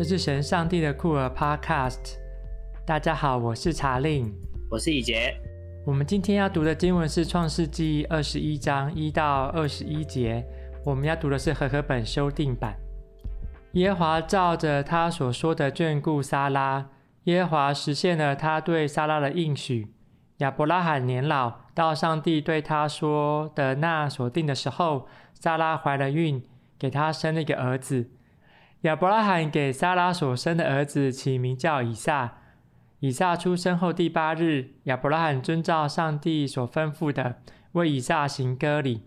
这是神上帝的酷儿 Podcast。大家好，我是查令，我是以杰。我们今天要读的经文是创世记二十一章一到二十一节。我们要读的是和合本修订版。耶和华照着他所说的眷顾撒拉，耶和华实现了他对撒拉的应许。亚伯拉罕年老，到上帝对他说的那所定的时候，撒拉怀了孕，给他生了一个儿子。亚伯拉罕给撒拉所生的儿子起名叫以撒。以撒出生后第八日，亚伯拉罕遵照上帝所吩咐的，为以撒行割礼。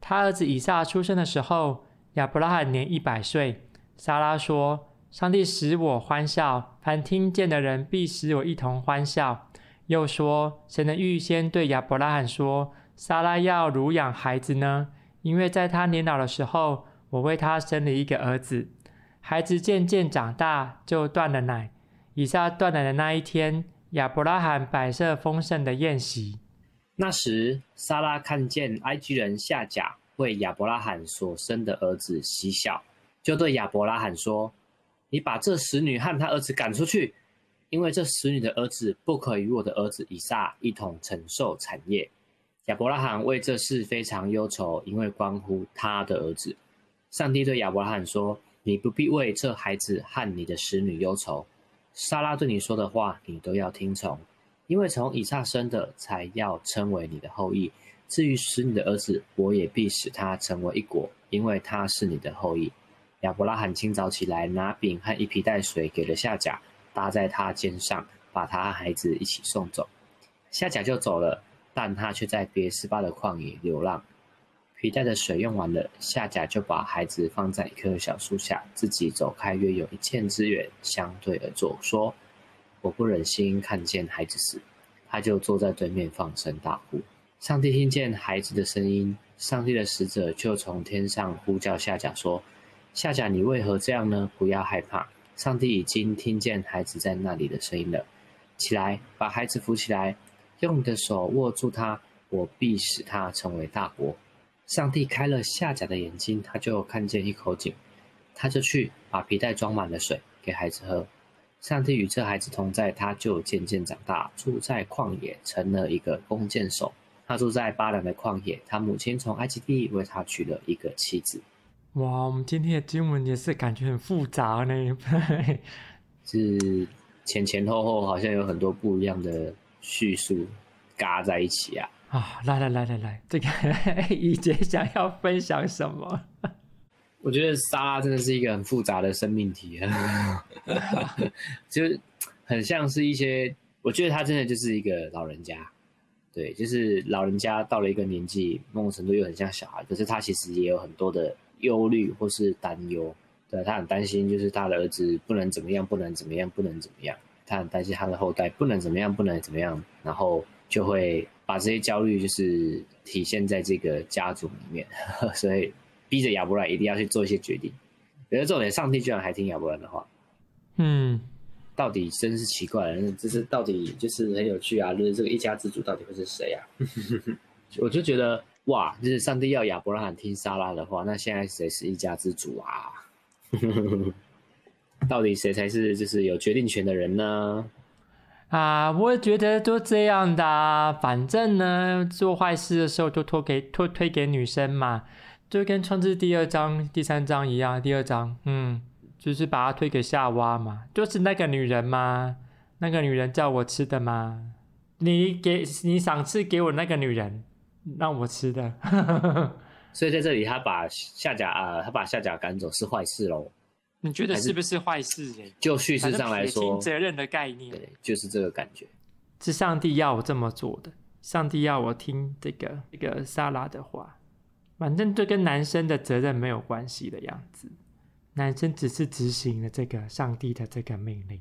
他儿子以撒出生的时候，亚伯拉罕年一百岁。撒拉说：“上帝使我欢笑，凡听见的人必使我一同欢笑。”又说：“谁能预先对亚伯拉罕说，撒拉要乳养孩子呢？因为在他年老的时候，我为他生了一个儿子。孩子渐渐长大，就断了奶。以撒断奶的那一天，亚伯拉罕摆设丰盛的宴席。那时，撒拉看见埃及人夏甲为亚伯拉罕所生的儿子嬉笑。”就对亚伯拉罕说：“你把这使女和她儿子赶出去，因为这使女的儿子不可与我的儿子以撒一同承受产业。”亚伯拉罕为这事非常忧愁，因为关乎他的儿子。上帝对亚伯拉罕说：“你不必为这孩子和你的使女忧愁。撒拉对你说的话，你都要听从，因为从以撒生的才要称为你的后裔。至于使女的儿子，我也必使他成为一国，因为他是你的后裔。”亚伯拉罕清早起来，拿饼和一皮带水给了夏甲，搭在他肩上，把他和孩子一起送走。夏甲就走了，但他却在别斯巴的旷野流浪。皮带的水用完了，夏甲就把孩子放在一棵小树下，自己走开约有一箭之远，相对而坐，说：“我不忍心看见孩子死。”他就坐在对面放声大哭。上帝听见孩子的声音，上帝的使者就从天上呼叫夏甲说。夏甲，你为何这样呢？不要害怕，上帝已经听见孩子在那里的声音了。起来，把孩子扶起来，用你的手握住他，我必使他成为大国。上帝开了夏甲的眼睛，他就看见一口井，他就去把皮带装满了水给孩子喝。上帝与这孩子同在，他就渐渐长大，住在旷野，成了一个弓箭手。他住在巴兰的旷野，他母亲从埃及地为他娶了一个妻子。哇，我们今天的经文也是感觉很复杂呢，是前前后后好像有很多不一样的叙述嘎在一起啊！啊，来来来来来，这个以杰想要分享什么？我觉得莎拉真的是一个很复杂的生命体啊，就很像是一些，我觉得他真的就是一个老人家，对，就是老人家到了一个年纪，某种程度又很像小孩，可是他其实也有很多的。忧虑或是担忧，对，他很担心，就是他的儿子不能怎么样，不能怎么样，不能怎么样。他很担心他的后代不能怎么样，不能怎么样，然后就会把这些焦虑就是体现在这个家族里面，所以逼着亚伯兰一定要去做一些决定。可是重点，上帝居然还听亚伯兰的话，嗯，到底真是奇怪了，这是到底就是很有趣啊，就是这个一家之主到底会是谁啊？我就觉得。哇！就是上帝要亚伯拉罕听莎拉的话，那现在谁是一家之主啊？到底谁才是就是有决定权的人呢？啊，我也觉得都这样的啊。反正呢，做坏事的时候都托给托推给女生嘛，就跟创世第二章、第三章一样。第二章，嗯，就是把它推给夏娃嘛，就是那个女人嘛，那个女人叫我吃的嘛，你给你赏赐给我那个女人。让我吃的，所以在这里他把夏甲啊，他把夏甲赶走是坏事喽？你觉得是不是坏事？就叙事上来说，责任的概念，对，就是这个感觉，是上帝要我这么做的，上帝要我听这个这个莎拉的话，反正这跟男生的责任没有关系的样子，男生只是执行了这个上帝的这个命令。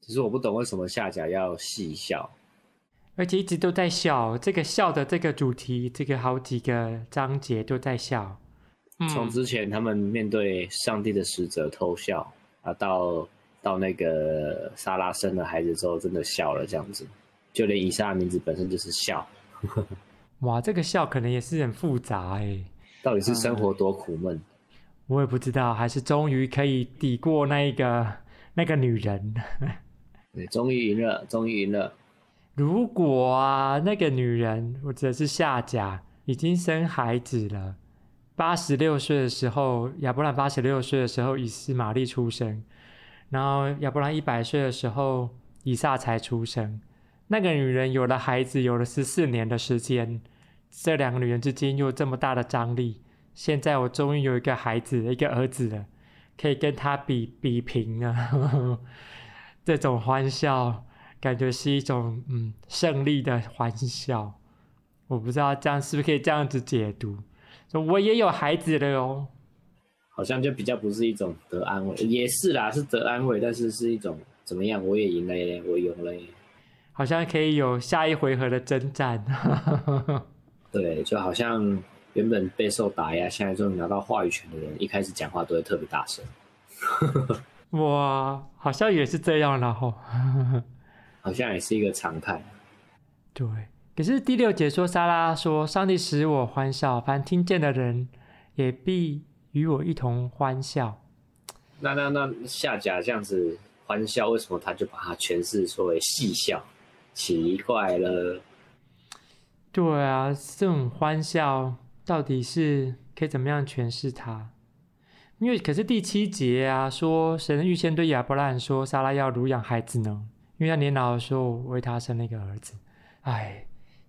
只是我不懂为什么夏甲要戏笑。而且一直都在笑，这个笑的这个主题，这个好几个章节都在笑。从之前他们面对上帝的使者偷笑啊，到到那个莎拉生了孩子之后，真的笑了这样子。就连以撒的名字本身就是笑。哇，这个笑可能也是很复杂哎。到底是生活多苦闷？嗯，我也不知道，还是终于可以抵过那一个那个女人。对，终于赢了，终于赢了。如果啊，那个女人或者是夏甲已经生孩子了，八十六岁的时候，亚伯兰八十六岁的时候，以斯玛利出生，然后亚伯兰一百岁的时候，以撒才出生。那个女人有了孩子，有了十四年的时间，这两个女人之间有这么大的张力。现在我终于有一个孩子，一个儿子了，可以跟他比比拼了。这种欢笑，感觉是一种嗯胜利的欢笑。我不知道这样是不是可以这样子解读？说我也有孩子了哟，好像就比较不是一种得安慰，也是啦，是得安慰，但是是一种怎么样？我也赢了耶，我赢了耶。好像可以有下一回合的征战，对，就好像原本备受打压，现在终于拿到话语权的人，一开始讲话都会特别大声。哇，好像也是这样了吼，好像也是一个常态。对，可是第六节说，撒拉说：“上帝使我欢笑，凡听见的人也必与我一同欢笑。”那那那下甲这样子欢笑，为什么他就把它诠释说为戏笑？奇怪了，对啊，这种欢笑到底是可以怎么样诠释它？因为可是第七节啊，说神预先对亚伯拉罕说，撒拉要乳养孩子呢，因为他年老的时候为他生了一个儿子。哎，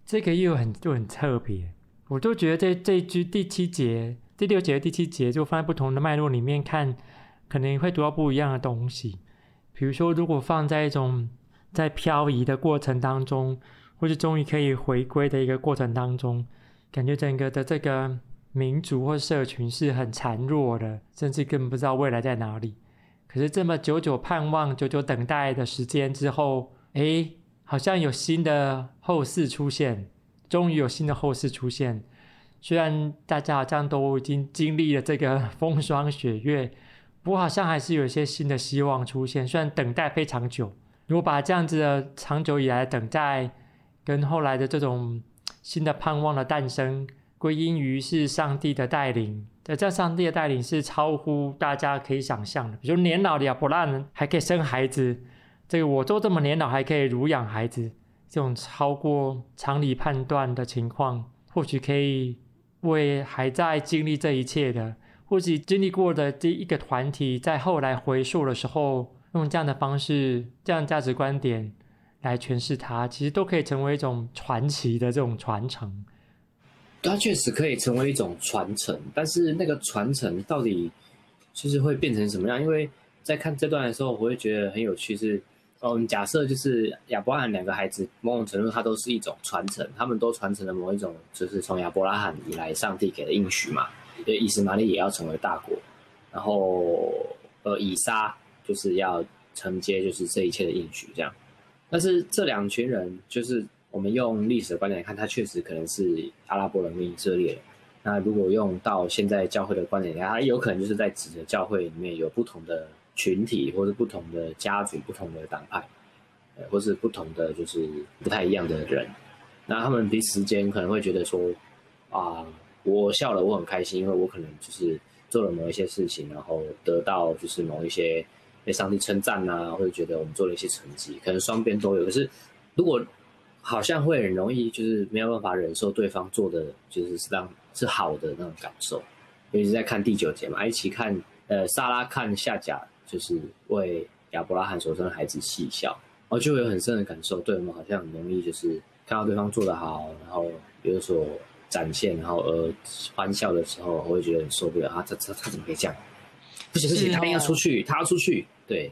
这个又很就很特别，我都觉得这这一句第七节、第六节、第七节，就放在不同的脉络里面看，可能会读到不一样的东西。比如说，如果放在一种。在漂移的过程当中，或是终于可以回归的一个过程当中，感觉整个的这个民族或社群是很孱弱的，甚至根本不知道未来在哪里。可是这么久久盼望、久久等待的时间之后，哎，好像有新的后世出现，终于有新的后世出现。虽然大家好像都已经经历了这个风霜雪月，不过好像还是有一些新的希望出现。虽然等待非常久。如果把这样子的长久以来的等待，跟后来的这种新的盼望的诞生，归因于是上帝的带领。在这上帝的带领是超乎大家可以想象的。比如年老的亚伯拉罕还可以生孩子，这个我都这么年老还可以乳养孩子，这种超过常理判断的情况，或许可以为还在经历这一切的，或许经历过的这一个团体，在后来回溯的时候。用这样的方式、这样价值观点来诠释它，其实都可以成为一种传奇的这种传承。它确实可以成为一种传承，但是那个传承到底就是会变成什么样？因为在看这段的时候，我会觉得很有趣是，是哦，假设就是亚伯拉罕两个孩子，某种程度它都是一种传承，他们都传承了某一种，就是从亚伯拉罕以来上帝给的应许嘛，以斯玛利也要成为大国，然后呃，以撒。就是要承接，就是这一切的应许这样。但是这两群人，就是我们用历史的观点来看，他确实可能是阿拉伯人跟以色列。那如果用到现在教会的观点来看，他有可能就是在指的教会里面有不同的群体，或是不同的家族、不同的党派，呃，或是不同的就是不太一样的人。那他们彼此间可能会觉得说，啊，我笑了，我很开心，因为我可能就是做了某一些事情，然后得到就是某一些。被上帝称赞呐，或者觉得我们做了一些成绩，可能双边都有。可是，如果好像会很容易，就是没有办法忍受对方做的，就是是让是好的那种感受。尤其是在看第九节嘛，一起看呃，撒拉看夏甲，就是为亚伯拉罕所生的孩子细笑，然后就会有很深的感受。对我们好像很容易，就是看到对方做得好，然后有所展现，然后而欢笑的时候，我会觉得很受不了啊！他他他怎么可以这样？不行不行，他要出去，他要出去。对，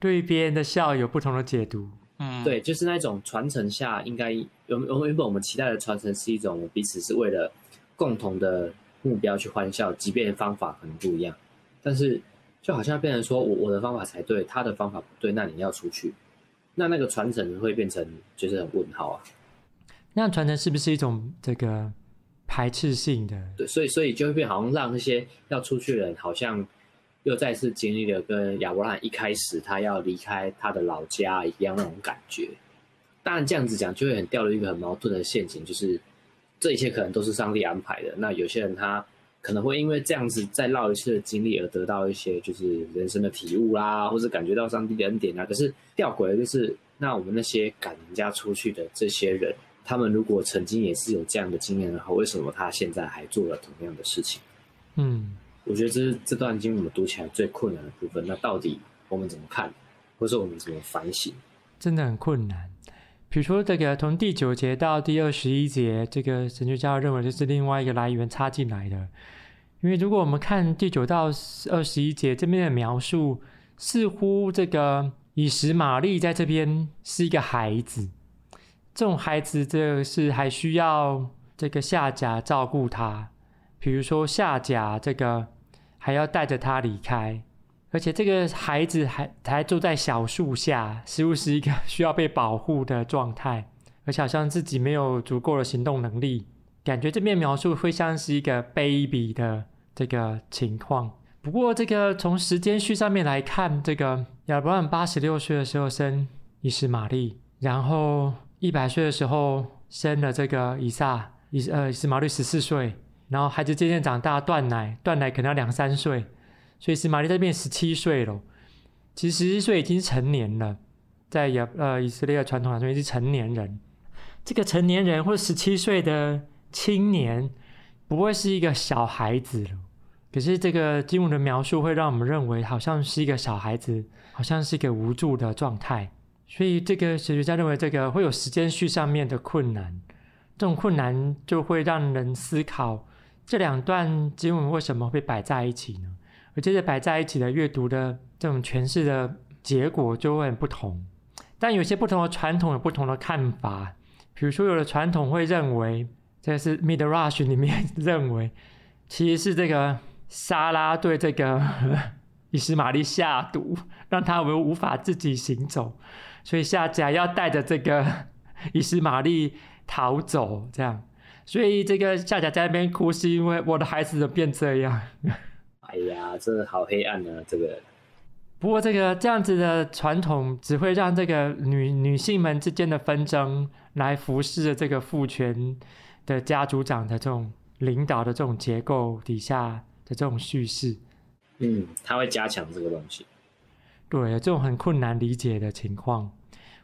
对别人的笑有不同的解读。嗯，对，就是那种传承下，应该原原本我们期待的传承是一种彼此是为了共同的目标去欢笑，即便方法可能不一样，但是就好像变成说我我的方法才对，他的方法不对，那你要出去，那那个传承会变成就是很问号啊。那传承是不是一种这个排斥性的？对，所以所以就会变好像让那些要出去的人好像。又再次经历了跟亚伯拉罕一开始他要离开他的老家一样那种感觉。当然这样子讲就会很掉入一个很矛盾的陷阱，就是这一切可能都是上帝安排的。那有些人他可能会因为这样子再绕一次的经历而得到一些就是人生的体悟啦，或者感觉到上帝的恩典啊。可是吊诡的就是，那我们那些赶人家出去的这些人，他们如果曾经也是有这样的经验的话，为什么他现在还做了同样的事情？嗯，我觉得这是这段经我们读起来最困难的部分。那到底我们怎么看，或者我们怎么反省？真的很困难。比如说，这个从第九节到第二十一节，这个神学家认为这是另外一个来源插进来的。因为如果我们看第九到二十一节这边的描述，似乎这个以实玛利在这边是一个孩子，这种孩子这是还需要这个夏甲照顾他。比如说夏甲这个还要带着他离开。而且这个孩子还还住在小树下，似乎是一个 需要被保护的状态，而且好像自己没有足够的行动能力，感觉这边描述会像是一个 baby 的这个情况。不过这个从时间序上面来看，这个亚伯拉罕八十六岁的时候生以斯玛利，然后一百岁的时候生了这个以撒，以呃以斯玛利十四岁，然后孩子渐渐长大断奶，断奶可能要两三岁。所以以实玛利在变十七岁了，其实十七岁已经成年了，在亚呃以色列的传统来说，已经是成年人。这个成年人或者十七岁的青年，不会是一个小孩子了。可是这个经文的描述会让我们认为，好像是一个小孩子，好像是一个无助的状态。所以这个神学家认为，这个会有时间序上面的困难，这种困难就会让人思考，这两段经文为什么会摆在一起呢？而接着摆在一起的阅读的这种诠释的结果就会很不同，但有些不同的传统有不同的看法。比如说，有的传统会认为，这是 Midrash 里面 认为，其实是这个撒拉对这个 以实玛利下毒，让他们无法自己行走，所以夏甲要带着这个 以实玛利逃走，这样。所以这个夏甲在那边哭，是因为我的孩子怎么变这样？哎呀，真的好黑暗呢、啊！这个，不过这个这样子的传统只会让这个女女性们之间的纷争来服侍这个父权的家族长的这种领导的这种结构底下的这种叙事。嗯，他会加强这个东西。对，这种很困难理解的情况。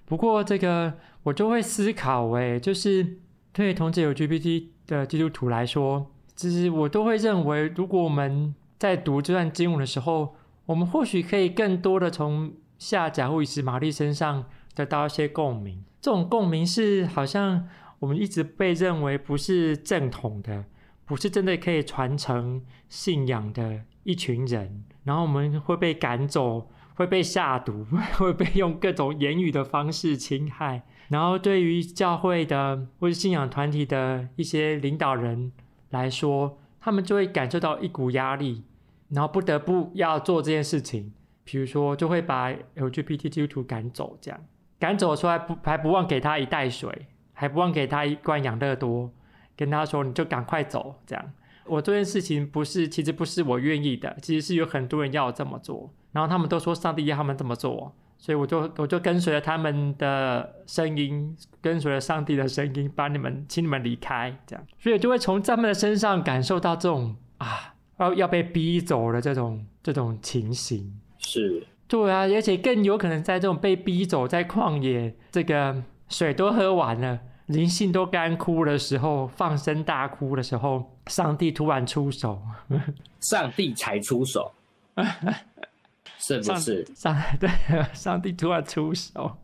不过这个我就会思考，哎，就是对同志有 GPT 的基督徒来说，其实我都会认为，如果我们在读这段经文的时候，我们或许可以更多的从夏甲或以实玛利身上得到一些共鸣。这种共鸣是好像我们一直被认为不是正统的，不是真的可以传承信仰的一群人。然后我们会被赶走，会被下毒，会被用各种言语的方式侵害。然后对于教会的或者信仰团体的一些领导人来说，他们就会感受到一股压力。然后不得不要做这件事情，比如说就会把 LGBT 基督徒赶走，这样赶走的时候还不还不忘给他一袋水，还不忘给他一罐养乐多，跟他说你就赶快走，这样。我这件事情不是，其实不是我愿意的，其实是有很多人要我这么做，然后他们都说上帝要他们这么做，所以我就我就跟随了他们的声音，跟随了上帝的声音，把你们请你们离开，这样，所以就会从他们的身上感受到这种啊。要要被逼走的这种这种情形。是，对啊，而且更有可能在这种被逼走，在旷野，这个水都喝完了，灵性都干枯的时候，放声大哭的时候，上帝突然出手，上帝才出手，是不是？上，上对，上帝突然出手，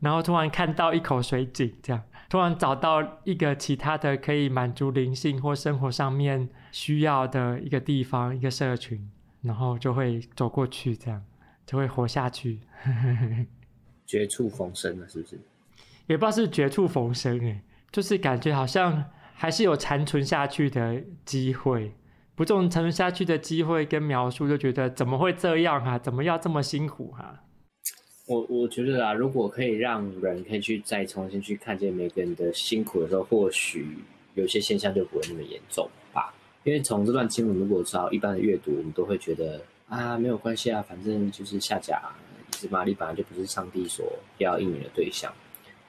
然后突然看到一口水井，这样。突然找到一个其他的可以满足灵性或生活上面需要的一个地方，一个社群，然后就会走过去，这样就会活下去。绝处逢生了，是不是？也不知道是绝处逢生诶，就是感觉好像还是有残存下去的机会。不，这种残存下去的机会跟描述，就觉得怎么会这样啊？怎么要这么辛苦啊？我我觉得啊，如果可以让人可以去再重新去看见每个人的辛苦的时候，或许有些现象就不会那么严重吧。因为从这段经文，如果照一般的阅读，我们都会觉得啊，没有关系啊，反正就是下甲、以实玛利本来就不是上帝所要应允的对象，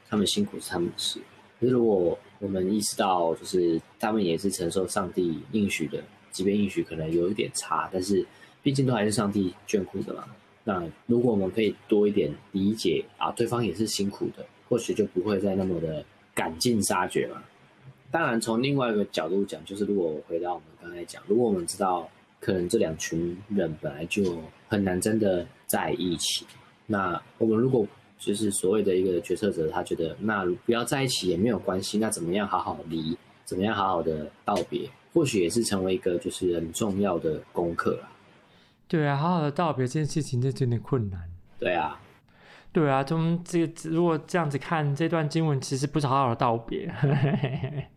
他们辛苦是他们的事。可是如果我们意识到，就是他们也是承受上帝应许的即便应许可能有一点差，但是毕竟都还是上帝眷顾的嘛。那如果我们可以多一点理解啊，对方也是辛苦的，或许就不会再那么的赶尽杀绝嘛。当然，从另外一个角度讲，就是如果我回到我们刚才讲，如果我们知道可能这两群人本来就很难真的在一起，那我们如果就是所谓的一个决策者，他觉得那不要在一起也没有关系，那怎么样好好离，怎么样好好的道别，或许也是成为一个就是很重要的功课啦。对啊，好好的道别这件事情就有点困难。对啊，对啊，从这个如果这样子看这段经文，其实不是好好的道别，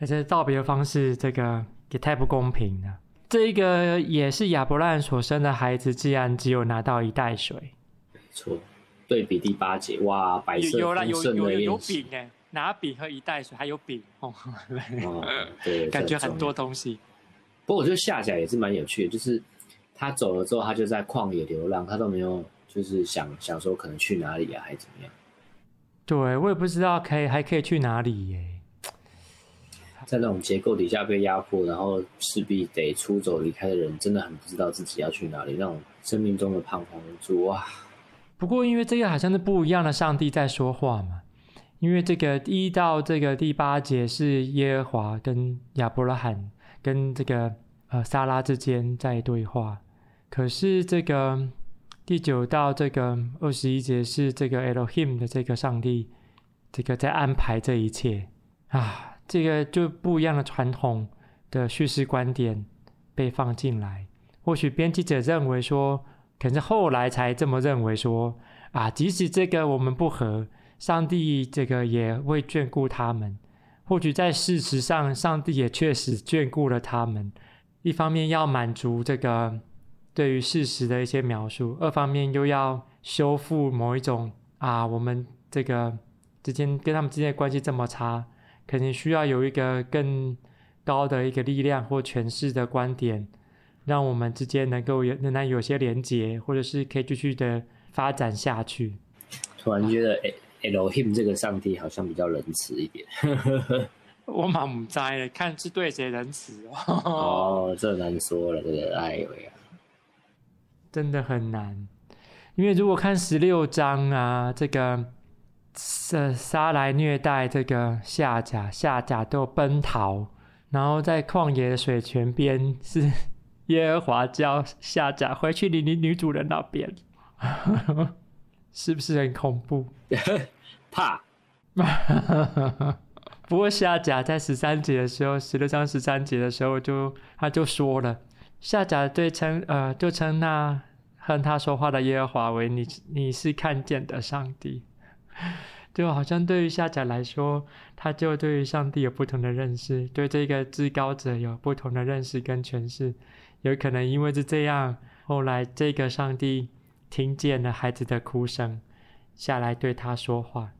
而且道别的方式这个也太不公平了。这个也是亚伯兰所生的孩子，竟然只有拿到一袋水。没错，对比第八节，哇，白色丰盛的有有有，有饼哎，拿饼和一袋水，还有饼哦，哦 对，感觉很多东西。不过我觉得下甲也是蛮有趣的，就是。他走了之后，他就在旷野流浪，他都没有就是想想说可能去哪里啊，还是怎么样？对，我也不知道可以还可以去哪里耶。在那种结构底下被压迫，然后势必得出走离开的人，真的很不知道自己要去哪里，那种生命中的彷徨无助啊。不过因为这个好像是不一样的上帝在说话嘛，因为这个一到这个第八节是耶和华跟亚伯拉罕跟这个呃撒拉之间在对话。可是这个第九到这个二十一节是这个 Elohim 的这个上帝，这个在安排这一切啊，这个就不一样的传统的叙事观点被放进来。或许编辑者认为说，可是后来才这么认为说啊，即使这个我们不合，上帝这个也会眷顾他们。或许在事实上，上帝也确实眷顾了他们。一方面要满足这个。对于事实的一些描述，二方面又要修复某一种啊，我们这个之间跟他们之间的关系这么差，肯定需要有一个更高的一个力量或诠释的观点，让我们之间能够有仍然有些连结，或者是可以继续的发展下去。突然觉得 Elohim 这个上帝好像比较仁慈一点。我蛮不在的，看是对谁仁慈哦。哦，这难说了，这个哎呦呀。真的很难，因为如果看十六章啊，这个撒撒来虐待这个夏甲，夏甲都奔逃，然后在旷野的水泉边，是 耶和华叫夏甲回去你你女主人那边，是不是很恐怖？怕。不过夏甲在十三节的时候，十六章十三节的时候就他就说了。夏甲对称呃，就称那和他说话的耶和华为你，你是看见的上帝，就好像对于夏甲来说，他就对于上帝有不同的认识，对这个至高者有不同的认识跟诠释。有可能因为是这样，后来这个上帝听见了孩子的哭声，下来对他说话，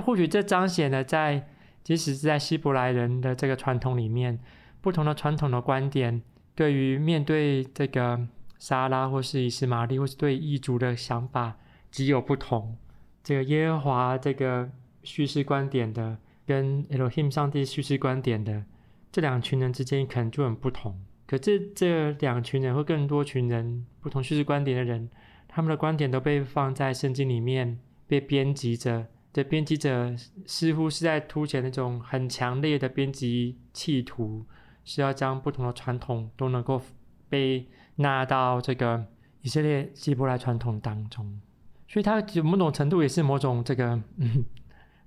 或许这彰显了在即使是在希伯来人的这个传统里面，不同的传统的观点。对于面对这个沙拉或是以斯玛利，或是对异族的想法极有不同。这个耶和华这个叙事观点的，跟 Elohim 上帝叙事观点的这两群人之间可能就很不同。可这这两群人或更多群人不同叙事观点的人，他们的观点都被放在圣经里面被编辑着。的编辑者似乎是在凸显那种很强烈的编辑企图。是要将不同的传统都能够被纳到这个以色列希伯来传统当中，所以它有某种程度也是某种这个嗯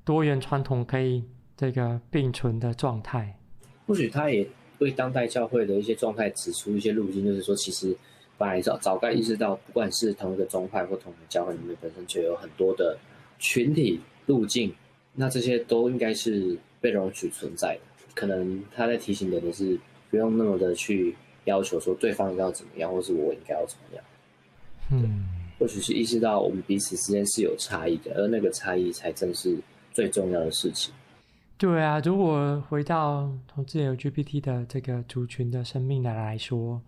多元传统可以这个并存的状态。或许他也为当代教会的一些状态指出一些路径，就是说，其实本来早早该意识到，不管是同一个宗派或同一个教会里面本身就有很多的群体路径，那这些都应该是被容许存在的。可能他在提醒的人是不用那么的去要求说对方要怎么样，或是我应该要怎么样。嗯，或许是意识到我们彼此之间是有差异的，而那个差异才正是最重要的事情。对啊，如果回到同志 LGBT 的这个族群的生命的来说，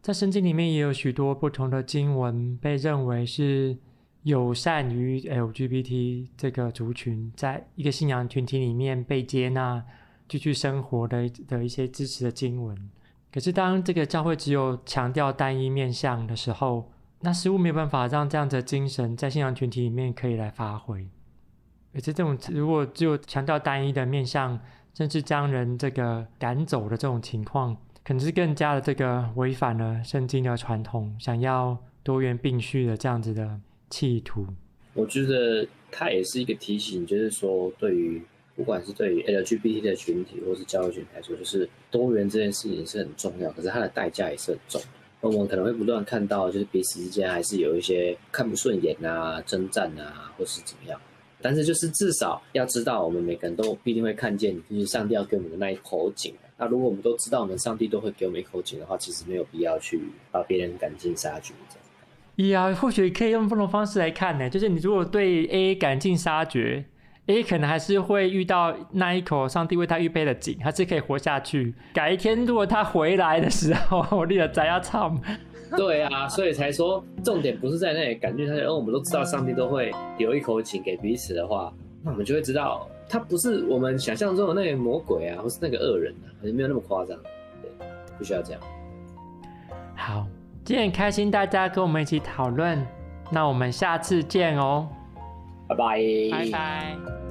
在圣经里面也有许多不同的经文被认为是友善于 LGBT 这个族群，在一个信仰群体里面被接纳。继续生活的的一些支持的经文，可是当这个教会只有强调单一面向的时候，那似乎没有办法让这样的精神在信仰群体里面可以来发挥。而且这种如果只有强调单一的面向，甚至将人这个赶走的这种情况，可能是更加的这个违反了圣经的传统，想要多元并蓄的这样子的企图。我觉得它也是一个提醒，就是说对于。不管是对于 LGBT 的群体，或是教育群体来说，就是多元这件事情是很重要，可是它的代价也是很重。我们可能会不断看到，就是彼此之间还是有一些看不顺眼啊、征战啊，或是怎么样。但是就是至少要知道，我们每个人都必定会看见，就是上帝要给我们的那一口井。那如果我们都知道，我们上帝都会给我们一口井的话，其实没有必要去把别人赶尽杀绝。呀，或许可以用不同方式来看呢，就是你如果对 A 赶尽杀绝。A 可能还是会遇到那一口上帝为他预备的井，还是可以活下去。改一天，如果他回来的时候，我立了摘要唱。对啊，所以才说重点不是在那里感觉他，而我们都知道上帝都会留一口井给彼此的话，那我们就会知道他不是我们想象中的那个魔鬼啊，或是那个恶人啊，没有那么夸张。对，不需要这样。好，今天很开心大家跟我们一起讨论，那我们下次见哦。拜拜。拜拜。